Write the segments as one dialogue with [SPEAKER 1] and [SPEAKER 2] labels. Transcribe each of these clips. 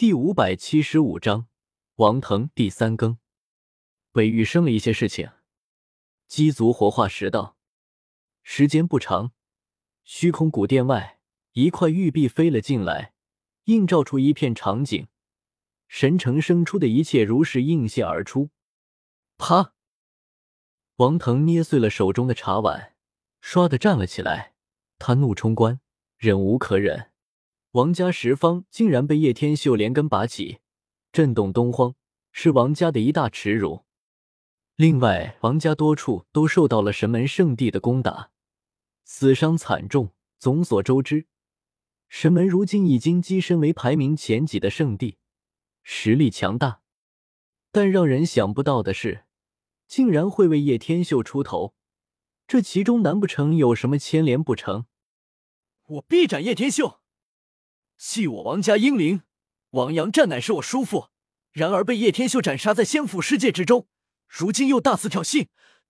[SPEAKER 1] 第五百七十五章，王腾第三更。北域生了一些事情。鸡族活化石道，时间不长，虚空古殿外一块玉璧飞了进来，映照出一片场景。神城生出的一切如是映现而出。啪！王腾捏碎了手中的茶碗，唰的站了起来。他怒冲冠，忍无可忍。王家十方竟然被叶天秀连根拔起，震动东荒，是王家的一大耻辱。另外，王家多处都受到了神门圣地的攻打，死伤惨重。众所周知，神门如今已经跻身为排名前几的圣地，实力强大。但让人想不到的是，竟然会为叶天秀出头，这其中难不成有什么牵连不成？
[SPEAKER 2] 我必斩叶天秀！系我王家英灵，王阳战乃是我叔父，然而被叶天秀斩杀在仙府世界之中，如今又大肆挑衅，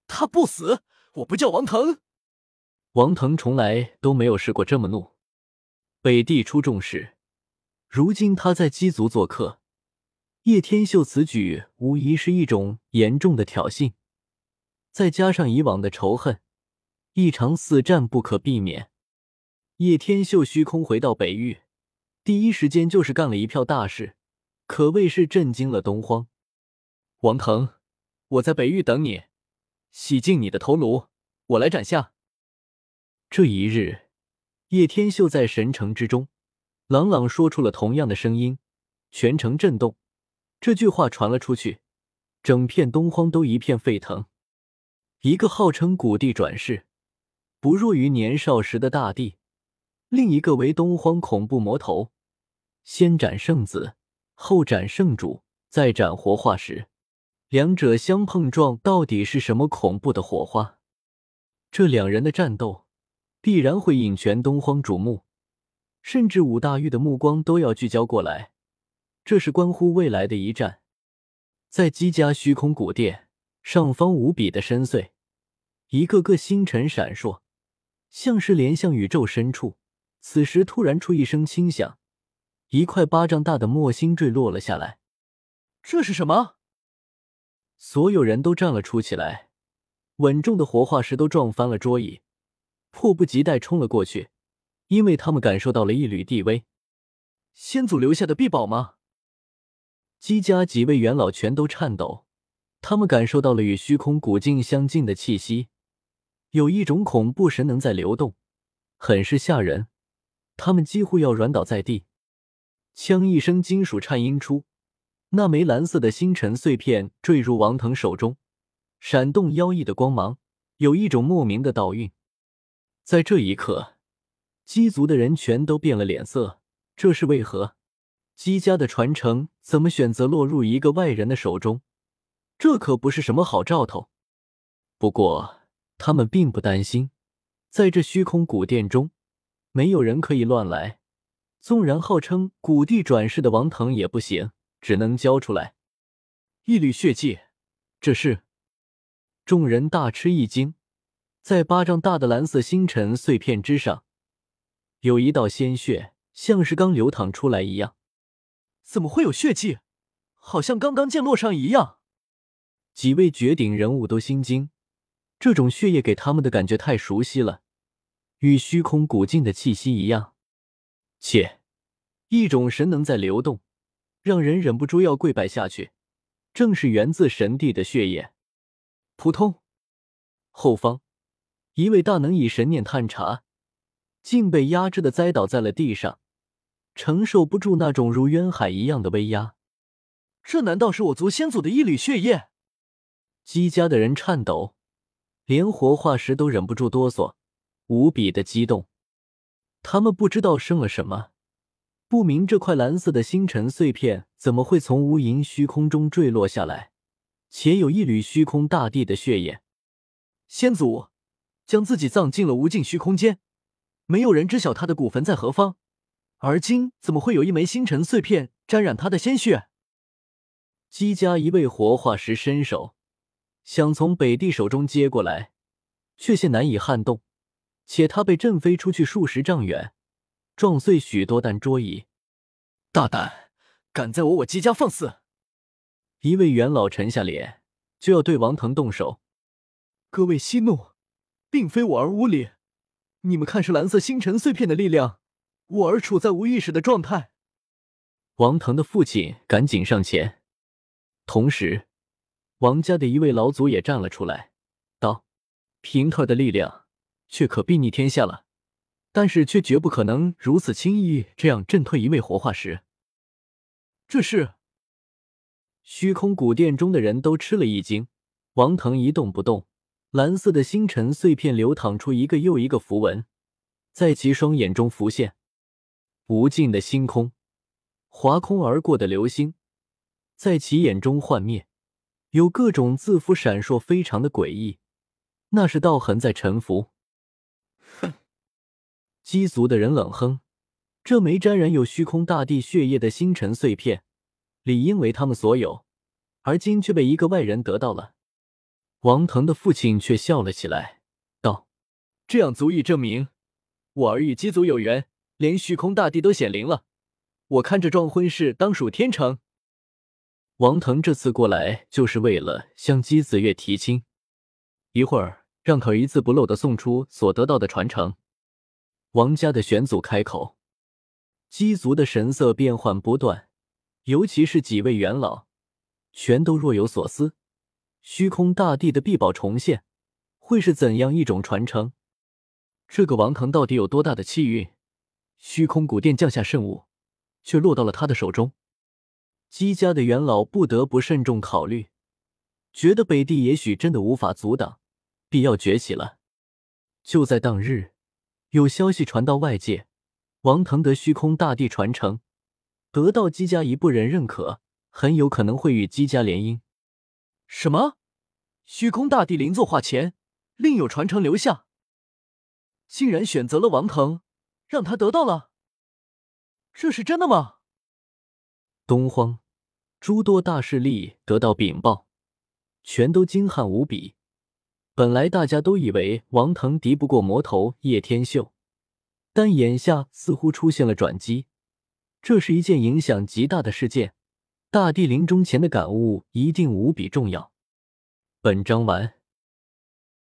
[SPEAKER 2] 他不死，我不叫王腾。
[SPEAKER 1] 王腾从来都没有试过这么怒。北地出重事，如今他在鸡族做客，叶天秀此举无疑是一种严重的挑衅，再加上以往的仇恨，一场死战不可避免。叶天秀虚空回到北域，第一时间就是干了一票大事，可谓是震惊了东荒。王腾，我在北域等你，洗净你的头颅，我来斩下。这一日，叶天秀在神城之中，朗朗说出了同样的声音，全城震动。这句话传了出去，整片东荒都一片沸腾。一个号称古帝转世，不弱于年少时的大帝。另一个为东荒恐怖魔头，先斩圣子，后斩圣主，再斩活化石，两者相碰撞，到底是什么恐怖的火花？这两人的战斗必然会引全东荒瞩目，甚至五大域的目光都要聚焦过来。这是关乎未来的一战。在姬家虚空古殿上方，无比的深邃，一个个星辰闪烁，像是连向宇宙深处。此时突然出一声轻响，一块巴掌大的墨星坠落了下来。
[SPEAKER 2] 这是什么？
[SPEAKER 1] 所有人都站了出起来，稳重的活化石都撞翻了桌椅，迫不及待冲了过去，因为他们感受到了一缕地威。
[SPEAKER 2] 先祖留下的臂宝吗？
[SPEAKER 1] 姬家几位元老全都颤抖，他们感受到了与虚空古镜相近的气息，有一种恐怖神能在流动，很是吓人。他们几乎要软倒在地，枪一声，金属颤音出，那枚蓝色的星辰碎片坠入王腾手中，闪动妖异的光芒，有一种莫名的道韵。在这一刻，姬族的人全都变了脸色，这是为何？姬家的传承怎么选择落入一个外人的手中？这可不是什么好兆头。不过，他们并不担心，在这虚空古殿中。没有人可以乱来，纵然号称古帝转世的王腾也不行，只能交出来一缕血迹。这是众人大吃一惊，在巴掌大的蓝色星辰碎片之上，有一道鲜血，像是刚流淌出来一样。
[SPEAKER 2] 怎么会有血迹？好像刚刚降落上一样。
[SPEAKER 1] 几位绝顶人物都心惊，这种血液给他们的感觉太熟悉了。与虚空古境的气息一样，且一种神能在流动，让人忍不住要跪拜下去。正是源自神帝的血液。扑通，后方一位大能以神念探查，竟被压制的栽倒在了地上，承受不住那种如渊海一样的威压。
[SPEAKER 2] 这难道是我族先祖的一缕血液？
[SPEAKER 1] 姬家的人颤抖，连活化石都忍不住哆嗦。无比的激动，他们不知道生了什么，不明这块蓝色的星辰碎片怎么会从无垠虚空中坠落下来，且有一缕虚空大地的血液。
[SPEAKER 2] 先祖将自己葬进了无尽虚空间，没有人知晓他的骨坟在何方，而今怎么会有一枚星辰碎片沾染他的鲜血？
[SPEAKER 1] 姬家一位活化石伸手想从北帝手中接过来，却现难以撼动。且他被震飞出去数十丈远，撞碎许多弹桌椅。
[SPEAKER 2] 大胆，敢在我我姬家放肆！
[SPEAKER 1] 一位元老沉下脸，就要对王腾动手。
[SPEAKER 2] 各位息怒，并非我儿无礼。你们看，是蓝色星辰碎片的力量，我儿处在无意识的状态。
[SPEAKER 1] 王腾的父亲赶紧上前，同时，王家的一位老祖也站了出来，道：“平特的力量却可睥睨天下了，但是却绝不可能如此轻易这样震退一位活化石。”
[SPEAKER 2] 这是
[SPEAKER 1] 虚空古殿中的人都吃了一惊。王腾一动不动，蓝色的星辰碎片流淌出一个又一个符文，在其双眼中浮现，无尽的星空。划空而过的流星，在其眼中幻灭，有各种字符闪烁，非常的诡异。那是道痕在沉浮。
[SPEAKER 2] 哼！
[SPEAKER 1] 鸡族的人冷哼：“这枚沾染有虚空大地血液的星辰碎片，理应为他们所有，而今却被一个外人得到了。”王腾的父亲却笑了起来，道：“
[SPEAKER 2] 这样足以证明我儿与鸡族有缘，连虚空大帝都显灵了。”我看这桩婚事当属天成。
[SPEAKER 1] 王腾这次过来就是为了向姬子月提亲，一会儿让可一字不漏的送出所得到的传承。王家的玄祖开口，姬族的神色变幻不断，尤其是几位元老，全都若有所思。虚空大帝的臂宝重现，会是怎样一种传承？这个王腾到底有多大的气运？虚空古殿降下圣物。却落到了他的手中，姬家的元老不得不慎重考虑，觉得北帝也许真的无法阻挡，必要崛起了。就在当日，有消息传到外界，王腾得虚空大帝传承，得到姬家一部人认可，很有可能会与姬家联姻。
[SPEAKER 2] 什么？虚空大帝临座化前，另有传承留下，竟然选择了王腾，让他得到了。这是真的吗？
[SPEAKER 1] 东荒诸多大势力得到禀报，全都惊骇无比。本来大家都以为王腾敌不过魔头叶天秀，但眼下似乎出现了转机。这是一件影响极大的事件，大帝临终前的感悟一定无比重要。本章完。